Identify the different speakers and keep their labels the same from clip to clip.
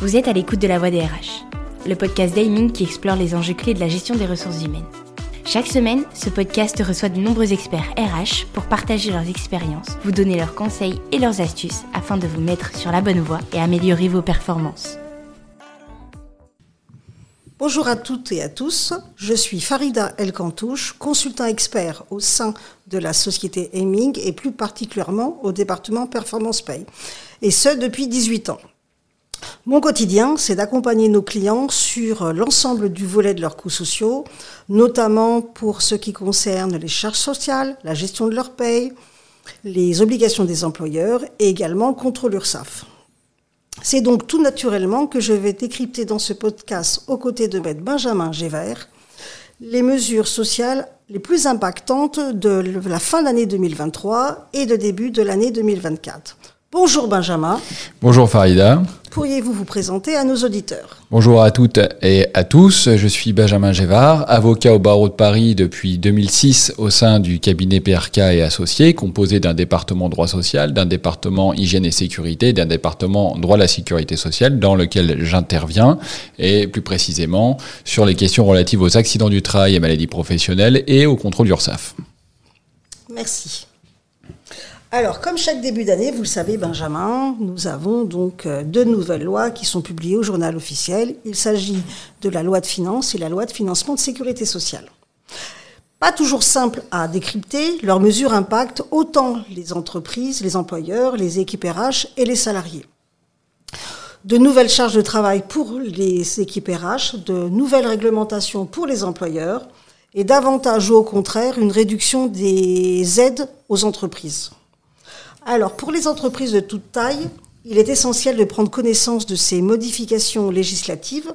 Speaker 1: Vous êtes à l'écoute de la voix des RH, le podcast d'Aiming qui explore les enjeux clés de la gestion des ressources humaines. Chaque semaine, ce podcast reçoit de nombreux experts RH pour partager leurs expériences, vous donner leurs conseils et leurs astuces afin de vous mettre sur la bonne voie et améliorer vos performances.
Speaker 2: Bonjour à toutes et à tous, je suis Farida El Kantouche, consultant expert au sein de la société Aiming et plus particulièrement au département Performance Pay, et ce depuis 18 ans. Mon quotidien, c'est d'accompagner nos clients sur l'ensemble du volet de leurs coûts sociaux, notamment pour ce qui concerne les charges sociales, la gestion de leur paye, les obligations des employeurs et également le contrôle. C'est donc tout naturellement que je vais décrypter dans ce podcast, aux côtés de Maître Benjamin Gévert, les mesures sociales les plus impactantes de la fin d'année 2023 et de début de l'année 2024. Bonjour Benjamin.
Speaker 3: Bonjour Farida.
Speaker 2: Pourriez-vous vous présenter à nos auditeurs?
Speaker 3: Bonjour à toutes et à tous. Je suis Benjamin Gévard, avocat au barreau de Paris depuis 2006 au sein du cabinet PRK et associés, composé d'un département droit social, d'un département hygiène et sécurité, d'un département droit de la sécurité sociale dans lequel j'interviens et plus précisément sur les questions relatives aux accidents du travail et maladies professionnelles et au contrôle URSAF.
Speaker 2: Merci. Alors, comme chaque début d'année, vous le savez, Benjamin, nous avons donc euh, deux nouvelles lois qui sont publiées au journal officiel. Il s'agit de la loi de finances et la loi de financement de sécurité sociale. Pas toujours simple à décrypter, leurs mesures impactent autant les entreprises, les employeurs, les équipes RH et les salariés. De nouvelles charges de travail pour les équipes RH, de nouvelles réglementations pour les employeurs et davantage ou au contraire une réduction des aides aux entreprises. Alors, pour les entreprises de toute taille, il est essentiel de prendre connaissance de ces modifications législatives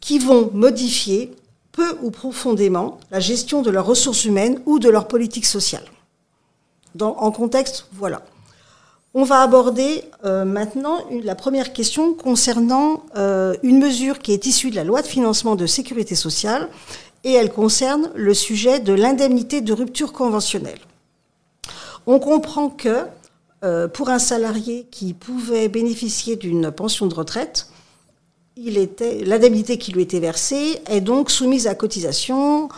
Speaker 2: qui vont modifier peu ou profondément la gestion de leurs ressources humaines ou de leur politique sociale. en contexte, voilà. On va aborder euh, maintenant la première question concernant euh, une mesure qui est issue de la loi de financement de sécurité sociale et elle concerne le sujet de l'indemnité de rupture conventionnelle. On comprend que euh, pour un salarié qui pouvait bénéficier d'une pension de retraite, l'indemnité qui lui était versée est donc soumise à cotisation,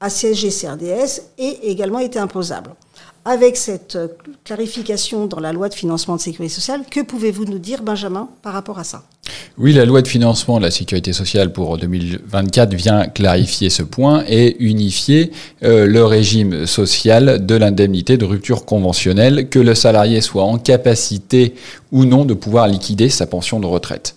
Speaker 2: à CSG, CRDS et également était imposable. Avec cette clarification dans la loi de financement de sécurité sociale, que pouvez-vous nous dire, Benjamin, par rapport à ça?
Speaker 3: Oui, la loi de financement de la sécurité sociale pour 2024 vient clarifier ce point et unifier euh, le régime social de l'indemnité de rupture conventionnelle, que le salarié soit en capacité ou non de pouvoir liquider sa pension de retraite.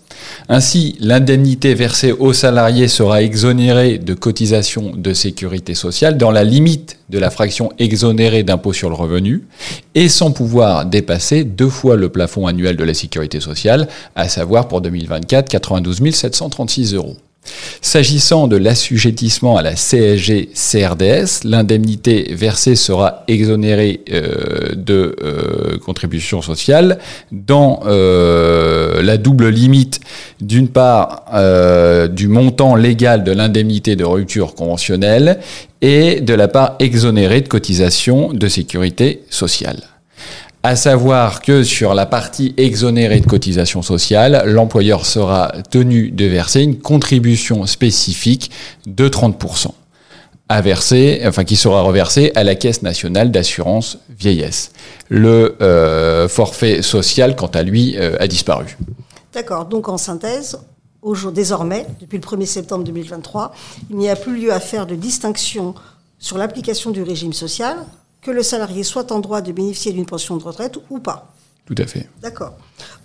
Speaker 3: Ainsi, l'indemnité versée aux salariés sera exonérée de cotisations de sécurité sociale dans la limite de la fraction exonérée d'impôt sur le revenu et sans pouvoir dépasser deux fois le plafond annuel de la sécurité sociale, à savoir pour 2024 92 736 euros. S'agissant de l'assujettissement à la CSG-CRDS, l'indemnité versée sera exonérée euh, de euh, contributions sociales dans euh, la double limite d'une part du montant légal de l'indemnité de rupture conventionnelle et de la part exonérée de cotisation de sécurité sociale à savoir que sur la partie exonérée de cotisation sociale, l'employeur sera tenu de verser une contribution spécifique de 30% à verser, enfin qui sera reversée à la Caisse nationale d'assurance vieillesse. Le euh, forfait social, quant à lui, euh, a disparu.
Speaker 2: D'accord. Donc en synthèse, désormais, depuis le 1er septembre 2023, il n'y a plus lieu à faire de distinction sur l'application du régime social que le salarié soit en droit de bénéficier d'une pension de retraite ou pas.
Speaker 3: Tout à fait.
Speaker 2: D'accord.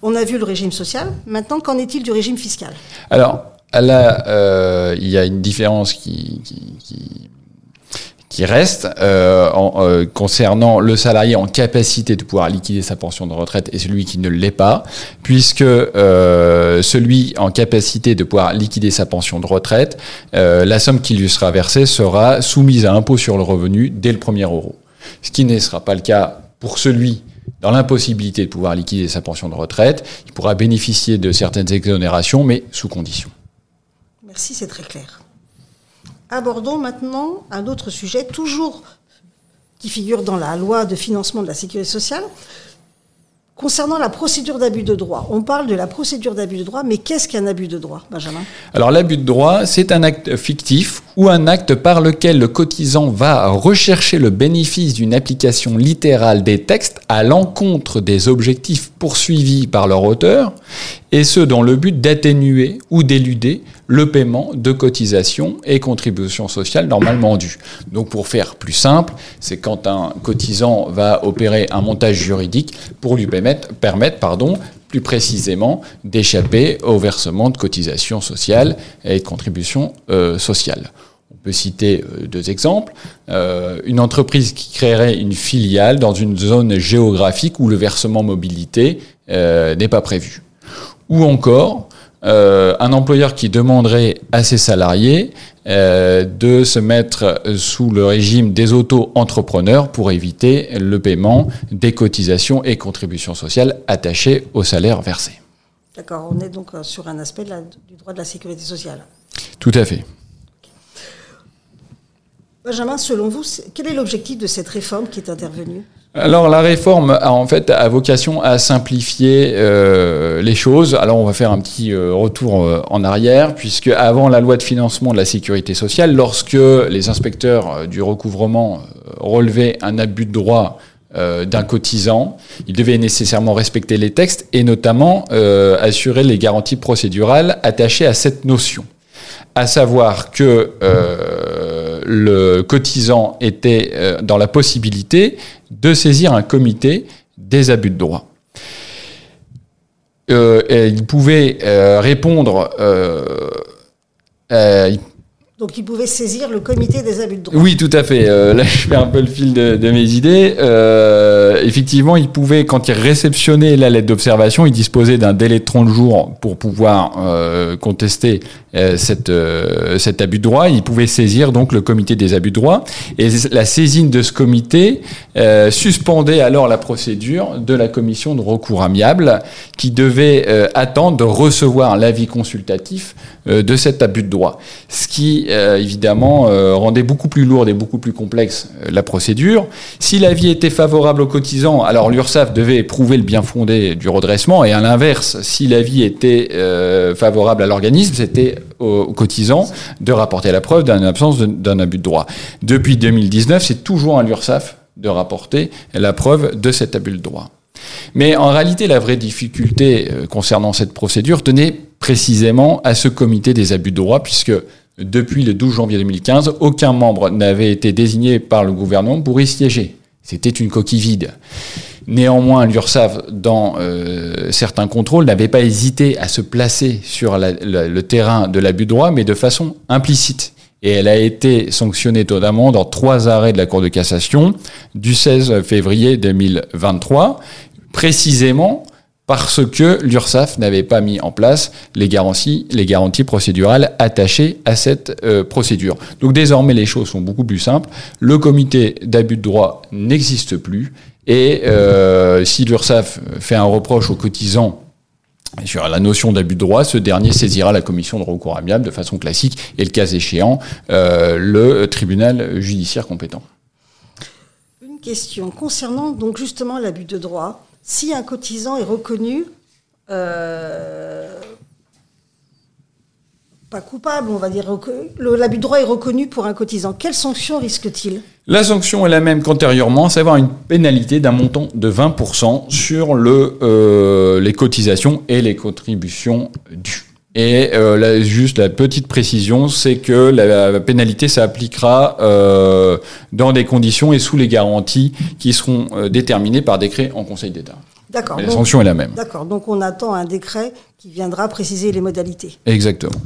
Speaker 2: On a vu le régime social. Maintenant, qu'en est-il du régime fiscal?
Speaker 3: Alors, là, euh, il y a une différence qui, qui, reste euh, euh, concernant le salarié en capacité de pouvoir liquider sa pension de retraite et celui qui ne l'est pas, puisque celui en capacité de pouvoir liquider sa pension de retraite, la somme qui lui sera versée sera soumise à impôt sur le revenu dès le premier euro ce qui ne sera pas le cas pour celui dans l'impossibilité de pouvoir liquider sa pension de retraite. Il pourra bénéficier de certaines exonérations, mais sous condition.
Speaker 2: Merci, c'est très clair. Abordons maintenant un autre sujet, toujours qui figure dans la loi de financement de la sécurité sociale, Concernant la procédure d'abus de droit, on parle de la procédure d'abus de droit, mais qu'est-ce qu'un abus de droit, Benjamin?
Speaker 3: Alors l'abus de droit, c'est un acte fictif ou un acte par lequel le cotisant va rechercher le bénéfice d'une application littérale des textes à l'encontre des objectifs poursuivis par leur auteur, et ce dans le but d'atténuer ou d'éluder le paiement de cotisations et contributions sociales normalement dues. Donc pour faire plus simple, c'est quand un cotisant va opérer un montage juridique pour lui permettre, plus précisément d'échapper au versement de cotisations sociales et de contributions euh, sociales. On peut citer euh, deux exemples. Euh, une entreprise qui créerait une filiale dans une zone géographique où le versement mobilité n'est pas prévu. Ou encore, euh, un employeur qui demanderait à ses salariés euh, de se mettre sous le régime des auto-entrepreneurs pour éviter le paiement des cotisations et contributions sociales attachées au salaire versé.
Speaker 2: D'accord, on est donc euh, sur un aspect du droit de la sécurité sociale.
Speaker 3: Tout à fait.
Speaker 2: Benjamin, selon vous, quel est l'objectif de cette réforme qui est intervenue
Speaker 3: alors la réforme a en fait a vocation à simplifier euh, les choses. Alors on va faire un petit euh, retour euh, en arrière puisque avant la loi de financement de la sécurité sociale, lorsque les inspecteurs du recouvrement relevaient un abus de droit d'un cotisant, ils devaient nécessairement respecter les textes et notamment assurer les garanties procédurales attachées à cette notion. À savoir que le cotisant était euh, dans la possibilité de saisir un comité des abus de droit. Euh, il pouvait euh, répondre,
Speaker 2: donc il pouvait saisir le comité des abus de droit.
Speaker 3: Oui, tout à fait. Euh, là, je fais un peu le fil de, mes idées. Euh, effectivement, il pouvait, quand il réceptionnait la lettre d'observation, il disposait d'un délai de 30 jours pour pouvoir euh, contester cette, cet abus de droit. Il pouvait saisir donc le comité des abus de droit. Et la saisine de ce comité suspendait alors la procédure de la commission de recours amiable qui devait attendre de recevoir l'avis consultatif de cet abus de droit. Ce qui euh, évidemment, euh, rendait beaucoup plus lourde et beaucoup plus complexe euh, la procédure. Si l'avis était favorable aux cotisants, alors l'URSSAF devait prouver le bien fondé du redressement, et à l'inverse, si l'avis était favorable à l'organisme, c'était aux, cotisants de rapporter la preuve d'une absence d'un abus de droit. Depuis 2019, c'est toujours à l'URSSAF de rapporter la preuve de cet abus de droit. Mais en réalité, la vraie difficulté concernant cette procédure tenait précisément à ce comité des abus de droit, puisque depuis le 12 janvier 2015, aucun membre n'avait été désigné par le gouvernement pour y siéger. C'était une coquille vide. Néanmoins, l'URSSAF, dans euh, certains contrôles, n'avait pas hésité à se placer sur le terrain de l'abus de droit, mais de façon implicite. Et elle a été sanctionnée notamment dans trois arrêts de la Cour de cassation du 16 février 2023, précisément parce que l'URSSAF n'avait pas mis en place les garanties, les garanties procédurales attachées à cette euh, procédure. Donc désormais, les choses sont beaucoup plus simples. Le comité d'abus de droit n'existe plus. Et euh, si l'URSSAF fait un reproche aux cotisants sur la notion d'abus de droit, ce dernier saisira la commission de recours amiable de façon classique et le cas échéant, euh, le tribunal judiciaire compétent.
Speaker 2: Une question concernant donc justement l'abus de droit si un cotisant est reconnu euh, pas coupable, on va dire, l'abus de droit est reconnu pour un cotisant, quelle sanction risque-t-il?
Speaker 3: La sanction est la même qu'antérieurement, c'est avoir une pénalité d'un montant de 20% sur euh, les cotisations et les contributions dues. Et euh, juste la petite précision, c'est que la, pénalité s'appliquera euh, dans des conditions et sous les garanties qui seront euh, déterminées par décret en Conseil d'État.
Speaker 2: D'accord.
Speaker 3: La sanction est la même.
Speaker 2: D'accord. Donc on attend un décret qui viendra préciser les modalités.
Speaker 3: Exactement.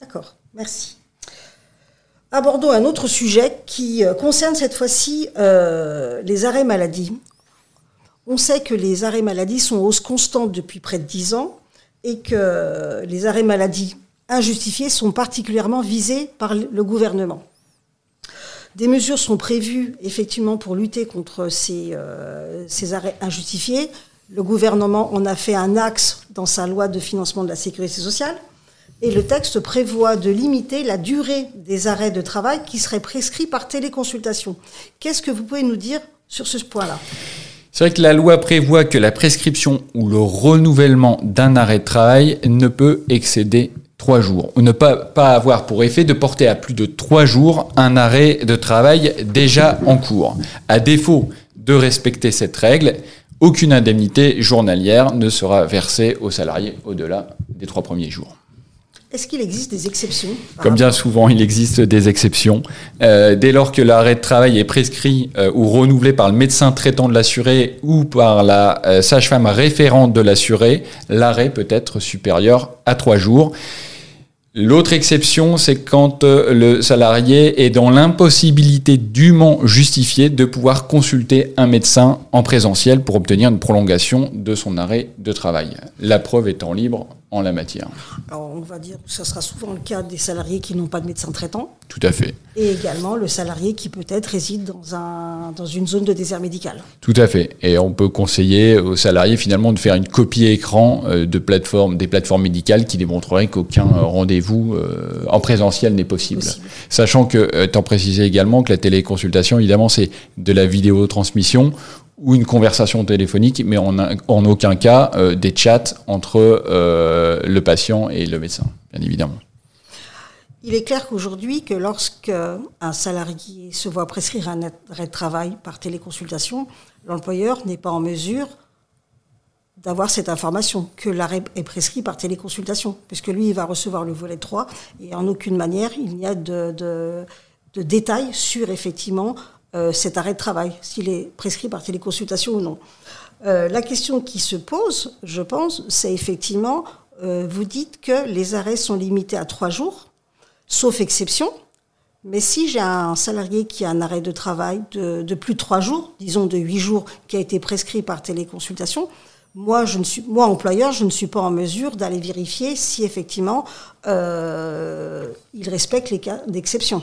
Speaker 2: D'accord. Merci. Abordons un autre sujet qui concerne cette fois-ci les arrêts maladie. On sait que les arrêts maladie sont en hausse constante depuis près de 10 ans et que les arrêts maladie injustifiés sont particulièrement visés par le gouvernement. Des mesures sont prévues effectivement pour lutter contre ces, euh, ces, arrêts injustifiés. Le gouvernement en a fait un axe dans sa loi de financement de la sécurité sociale. Et le texte prévoit de limiter la durée des arrêts de travail qui seraient prescrits par téléconsultation. Qu'est-ce que vous pouvez nous dire sur ce point-là?
Speaker 3: C'est vrai que la loi prévoit que la prescription ou le renouvellement d'un arrêt de travail ne peut excéder trois jours, ou ne pas, pas avoir pour effet de porter à plus de trois jours un arrêt de travail déjà en cours. À défaut de respecter cette règle, aucune indemnité journalière ne sera versée aux salariés au-delà des trois premiers jours.
Speaker 2: Est-ce qu'il existe des exceptions
Speaker 3: Comme bien souvent, il existe des exceptions. Euh, dès lors que l'arrêt de travail est prescrit euh, ou renouvelé par le médecin traitant de l'assuré ou par la euh, sage-femme référente de l'assuré, l'arrêt peut être supérieur à trois jours. L'autre exception, c'est quand le salarié est dans l'impossibilité dûment justifiée de pouvoir consulter un médecin en présentiel pour obtenir une prolongation de son arrêt de travail. La preuve étant libre en la matière.
Speaker 2: Alors, on va dire que ce sera souvent le cas des salariés qui n'ont pas de médecin traitant.
Speaker 3: Tout à fait.
Speaker 2: Et également le salarié qui peut-être réside dans, un, dans une zone de désert médical.
Speaker 3: Tout à fait. Et on peut conseiller aux salariés finalement de faire une copie écran euh, de plateformes, des plateformes médicales qui démontreraient qu'aucun euh, rendez-vous euh, en présentiel n'est possible. possible. Sachant que, étant précisé également que la téléconsultation, évidemment, c'est de la vidéotransmission ou une conversation téléphonique, mais en, en aucun cas euh, des chats entre euh, le patient et le médecin, bien évidemment.
Speaker 2: Il est clair qu'aujourd'hui, que lorsque un salarié se voit prescrire un arrêt de travail par téléconsultation, l'employeur n'est pas en mesure d'avoir cette information, que l'arrêt est prescrit par téléconsultation, puisque lui, il va recevoir le volet 3, et en aucune manière, il n'y a de, de, détails sur, effectivement, cet arrêt de travail, s'il est prescrit par téléconsultation ou non. Euh, la question qui se pose, je pense, c'est effectivement, euh, vous dites que les arrêts sont limités à trois jours, sauf exception. Mais si j'ai un salarié qui a un arrêt de travail de, plus de trois jours, disons de huit jours, qui a été prescrit par téléconsultation, moi, je suis, moi employeur, je ne suis pas en mesure d'aller vérifier si effectivement euh, il respecte les cas d'exception.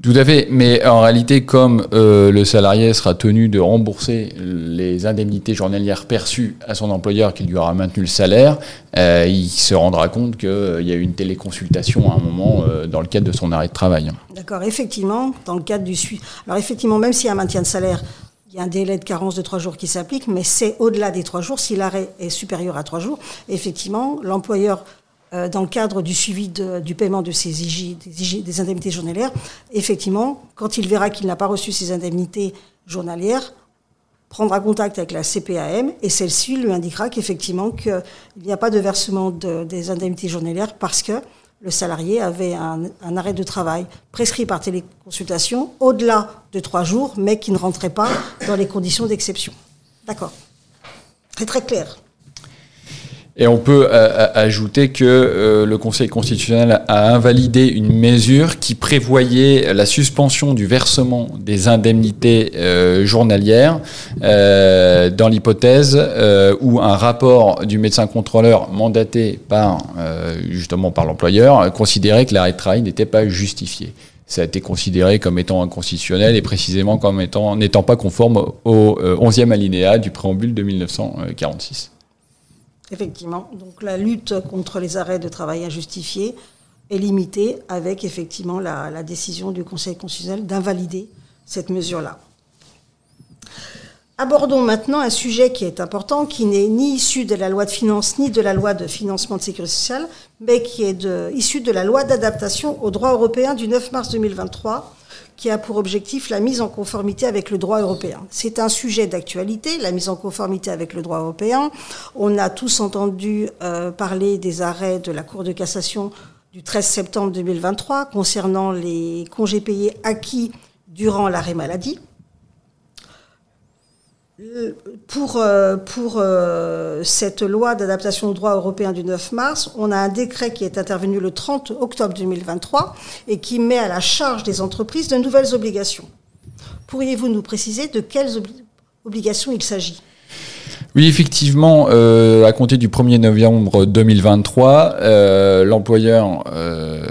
Speaker 3: Tout à fait, mais en réalité, comme euh, le salarié sera tenu de rembourser les indemnités journalières perçues à son employeur qui lui aura maintenu le salaire, euh, il se rendra compte qu'il euh, y a eu une téléconsultation à un moment dans le cadre de son arrêt de travail.
Speaker 2: D'accord, effectivement, dans le cadre du suivi. Alors effectivement, même s'il y a un maintien de salaire, il y a un délai de carence de trois jours qui s'applique, mais c'est au-delà des trois jours. Si l'arrêt est supérieur à trois jours, effectivement, l'employeur euh, dans le cadre du suivi du paiement de IG, des, indemnités journalières, effectivement, quand il verra qu'il n'a pas reçu ces indemnités journalières, prendra contact avec la CPAM et celle-ci lui indiquera qu'effectivement qu'il n'y a pas de versement de, des indemnités journalières parce que le salarié avait un, un, arrêt de travail prescrit par téléconsultation au-delà de trois jours, mais qui ne rentrait pas dans les conditions d'exception. D'accord. C'est très clair.
Speaker 3: Et on peut euh, ajouter que euh, le Conseil constitutionnel a invalidé une mesure qui prévoyait la suspension du versement des indemnités euh, journalières euh, dans l'hypothèse euh, où un rapport du médecin contrôleur mandaté par justement par l'employeur considérait que l'arrêt de travail n'était pas justifié. Ça a été considéré comme étant inconstitutionnel et précisément comme étant n'étant pas conforme au 11e alinéa du préambule de 1946.
Speaker 2: Effectivement. Donc la lutte contre les arrêts de travail injustifiés est limitée avec effectivement la, décision du Conseil constitutionnel d'invalider cette mesure-là. Abordons maintenant un sujet qui est important, qui n'est ni issu de la loi de finances ni de la loi de financement de sécurité sociale, mais qui est issu de la loi d'adaptation au droit européen du 9 mars 2023 qui a pour objectif la mise en conformité avec le droit européen. C'est un sujet d'actualité, la mise en conformité avec le droit européen. On a tous entendu euh, parler des arrêts de la Cour de cassation du 13 septembre 2023 concernant les congés payés acquis durant l'arrêt maladie pour, euh, pour euh, cette loi d'adaptation au droit européen du 9 mars, on a un décret qui est intervenu le 30 octobre 2023 et qui met à la charge des entreprises de nouvelles obligations. Pourriez-vous nous préciser de quelles obli obligations il s'agit?
Speaker 3: Oui, effectivement, euh, à compter du 1er novembre 2023, euh, l'employeur euh,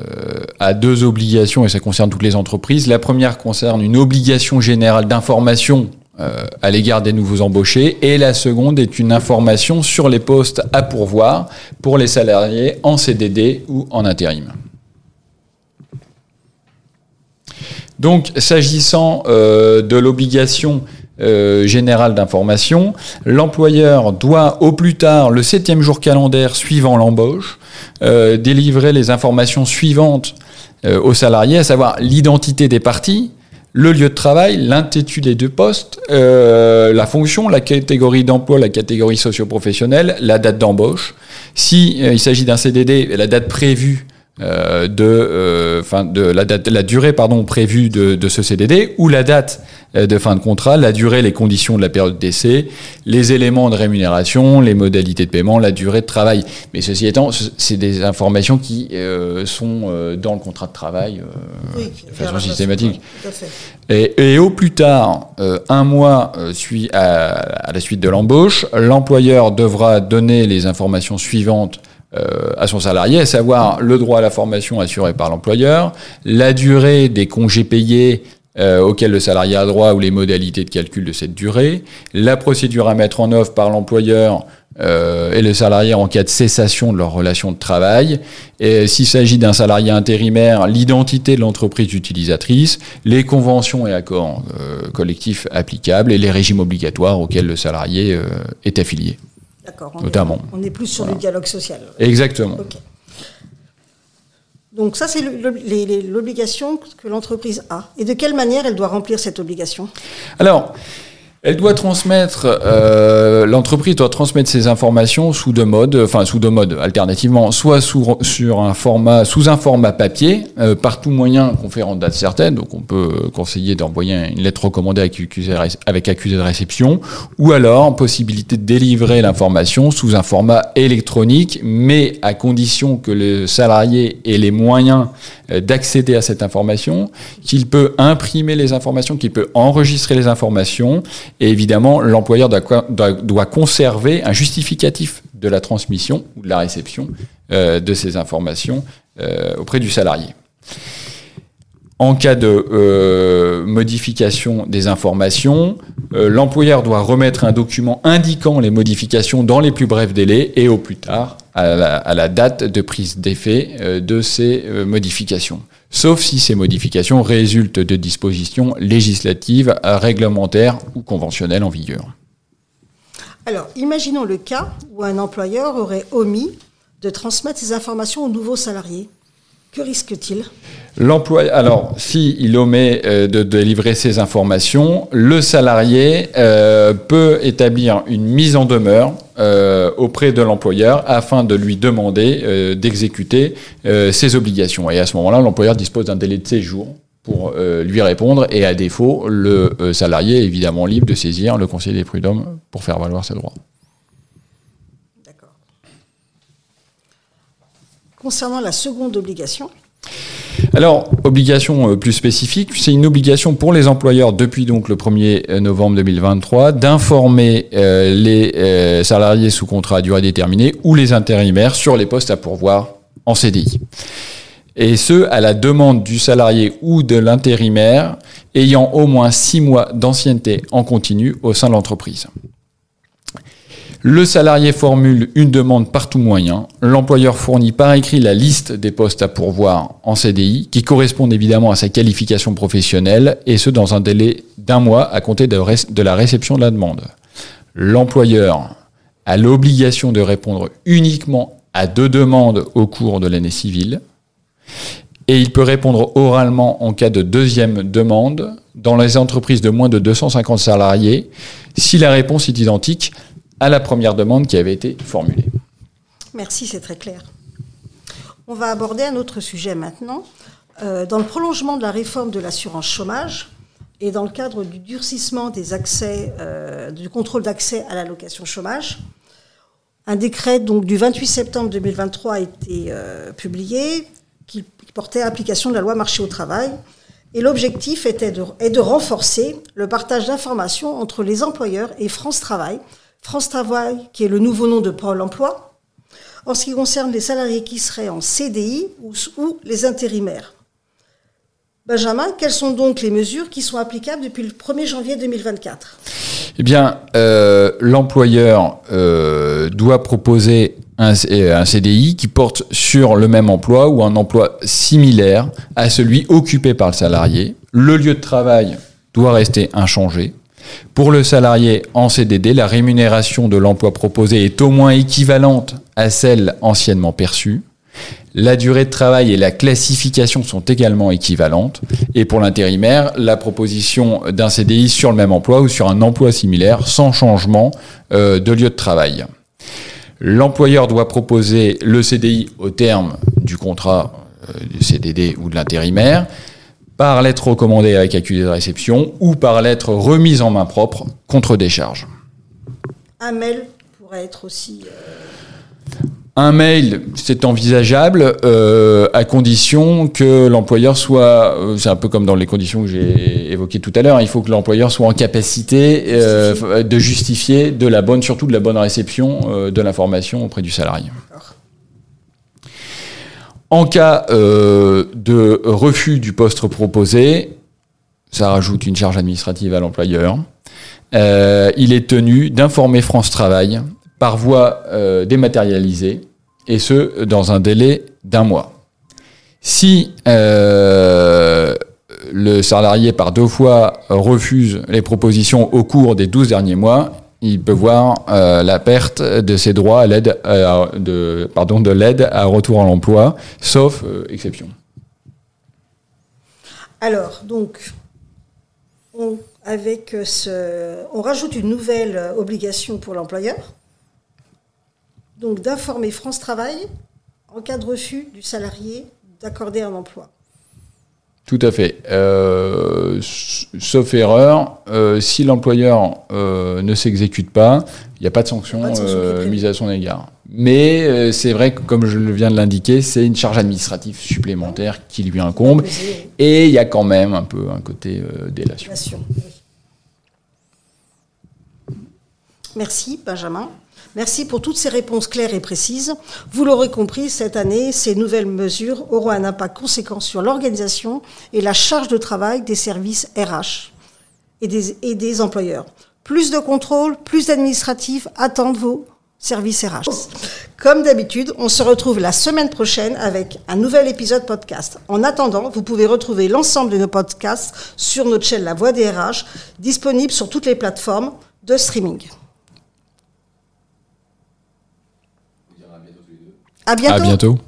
Speaker 3: a deux obligations et ça concerne toutes les entreprises. La première concerne une obligation générale d'information euh, à l'égard des nouveaux embauchés. Et la seconde est une information sur les postes à pourvoir pour les salariés en CDD ou en intérim. Donc, s'agissant euh, de l'obligation général d'information. L'employeur doit au plus tard, le septième jour calendaire suivant l'embauche, délivrer les informations suivantes aux salariés, à savoir l'identité des parties, le lieu de travail, l'intitulé de poste, euh, la fonction, la catégorie d'emploi, la catégorie socio-professionnelle, la date d'embauche. Si euh, il s'agit d'un CDD, la date prévue euh, de, euh, fin de la, date, la durée pardon prévue de, de ce CDD ou la date euh, de fin de contrat, la durée, les conditions de la période d'essai, les éléments de rémunération, les modalités de paiement, la durée de travail. Mais ceci étant, c'est des informations qui euh, sont dans le contrat de travail oui, de façon systématique. Et, et, au plus tard, un mois suit à, à la suite de l'embauche, l'employeur devra donner les informations suivantes euh, à son salarié, à savoir le droit à la formation assuré par l'employeur, la durée des congés payés euh, auxquels le salarié a droit ou les modalités de calcul de cette durée, la procédure à mettre en œuvre par l'employeur euh, et le salarié en cas de cessation de leur relation de travail. Et s'il s'agit d'un salarié intérimaire, l'identité de l'entreprise utilisatrice, les conventions et accords collectifs applicables et les régimes obligatoires auxquels le salarié est affilié.
Speaker 2: D'accord. Notamment. on est plus sur le dialogue social.
Speaker 3: Exactement.
Speaker 2: Donc ça, c'est l'obligation que l'entreprise a. Et de quelle manière elle doit remplir cette obligation?
Speaker 3: Alors, elle doit transmettre, euh, l'entreprise doit transmettre ses informations sous deux modes, enfin sous deux modes alternativement, soit sous, sur un format, sous un format papier, euh, par tout moyen conférant date certaine, donc on peut conseiller d'envoyer une lettre recommandée avec accusé, avec accusé de réception, ou alors possibilité de délivrer l'information sous un format électronique, mais à condition que le salarié ait les moyens d'accéder à cette information, qu'il peut imprimer les informations, qu'il peut enregistrer les informations et évidemment, l'employeur doit, conserver un justificatif de la transmission ou de la réception euh, de ces informations euh, auprès du salarié. En cas de euh, modification des informations, l'employeur doit remettre un document indiquant les modifications dans les plus brefs délais et au plus tard à la date de prise d'effet de ces modifications sauf si ces modifications résultent de dispositions législatives, réglementaires ou conventionnelles en vigueur.
Speaker 2: Alors, imaginons le cas où un employeur aurait omis de transmettre ces informations aux nouveaux salariés. Que risque-t-il?
Speaker 3: L'employeur, alors, si il omet euh, de délivrer ces informations, le salarié euh, peut établir une mise en demeure euh, auprès de l'employeur afin de lui demander d'exécuter ses obligations. Et à ce moment-là, l'employeur dispose d'un délai de séjour pour lui répondre. Et à défaut, le salarié est évidemment libre de saisir le conseiller des prud'hommes pour faire valoir ses droits. D'accord.
Speaker 2: Concernant la seconde obligation,
Speaker 3: alors, obligation euh, plus spécifique, c'est une obligation pour les employeurs depuis donc le 1er euh, novembre 2023 d'informer euh, les salariés sous contrat à durée déterminée ou les intérimaires sur les postes à pourvoir en CDI. Et ce, à la demande du salarié ou de l'intérimaire ayant au moins six mois d'ancienneté en continu au sein de l'entreprise. Le salarié formule une demande par tout moyen. L'employeur fournit par écrit la liste des postes à pourvoir en CDI qui correspondent évidemment à sa qualification professionnelle et ce dans un délai d'un mois à compter de, la réception de la demande. L'employeur a l'obligation de répondre uniquement à deux demandes au cours de l'année civile et il peut répondre oralement en cas de deuxième demande dans les entreprises de moins de 250 salariés si la réponse est identique à la première demande qui avait été formulée.
Speaker 2: Merci, c'est très clair. On va aborder un autre sujet maintenant. Euh, dans le prolongement de la réforme de l'assurance chômage et dans le cadre du durcissement des accès, euh, du contrôle d'accès à l'allocation chômage, un décret donc du 28 septembre 2023 a été euh, publié qui portait application de la loi marché au travail. Et l'objectif était est de renforcer le partage d'informations entre les employeurs et France Travail France Travail, qui est le nouveau nom de Pôle emploi, en ce qui concerne les salariés qui seraient en CDI ou, les intérimaires. Benjamin, quelles sont donc les mesures qui sont applicables depuis le 1er janvier 2024
Speaker 3: Eh bien, euh, l'employeur euh, doit proposer un, un, CDI qui porte sur le même emploi ou un emploi similaire à celui occupé par le salarié. Le lieu de travail doit rester inchangé. Pour le salarié en CDD, la rémunération de l'emploi proposé est au moins équivalente à celle anciennement perçue. La durée de travail et la classification sont également équivalentes. Et pour l'intérimaire, la proposition d'un CDI sur le même emploi ou sur un emploi similaire sans changement euh, de lieu de travail. L'employeur doit proposer le CDI au terme du contrat euh, du CDD ou de l'intérimaire par lettre recommandée avec accusé de réception ou par lettre remise en main propre contre décharge.
Speaker 2: Un mail pourrait être aussi... Euh,
Speaker 3: un mail, c'est envisageable euh, à condition que l'employeur soit, euh, c'est un peu comme dans les conditions que j'ai évoquées tout à l'heure, il faut que l'employeur soit en capacité de justifier de la bonne, surtout de la bonne réception de l'information auprès du salarié. En cas de refus du poste proposé, ça rajoute une charge administrative à l'employeur. il est tenu d'informer France Travail par voie euh, dématérialisée, et ce, dans un délai d'un mois. Si euh, le salarié par deux fois refuse les propositions au cours des 12 derniers mois, il peut voir euh, la perte de ses droits à l'aide de pardon de l'aide à retour à l'emploi, sauf exception.
Speaker 2: Alors donc on, avec ce, on rajoute une nouvelle obligation pour l'employeur donc d'informer France Travail en cas de refus du salarié d'accorder un emploi.
Speaker 3: Tout à fait. Euh, sauf erreur, euh, si l'employeur euh, ne s'exécute pas, il n'y a pas de sanction, mise à son égard. Mais c'est vrai que, comme je viens de l'indiquer, c'est une charge administrative supplémentaire qui lui incombe. Et il y a quand même un peu un côté délation.
Speaker 2: Merci, Benjamin. Merci pour toutes ces réponses claires et précises. Vous l'aurez compris, cette année, ces nouvelles mesures auront un impact conséquent sur l'organisation et la charge de travail des services RH et des, employeurs. Plus de contrôle, plus d'administratifs attendent vos services RH. Comme d'habitude, on se retrouve la semaine prochaine avec un nouvel épisode podcast. En attendant, vous pouvez retrouver l'ensemble de nos podcasts sur notre chaîne La Voix des RH, disponible sur toutes les plateformes de streaming. À bientôt.
Speaker 3: Bientôt.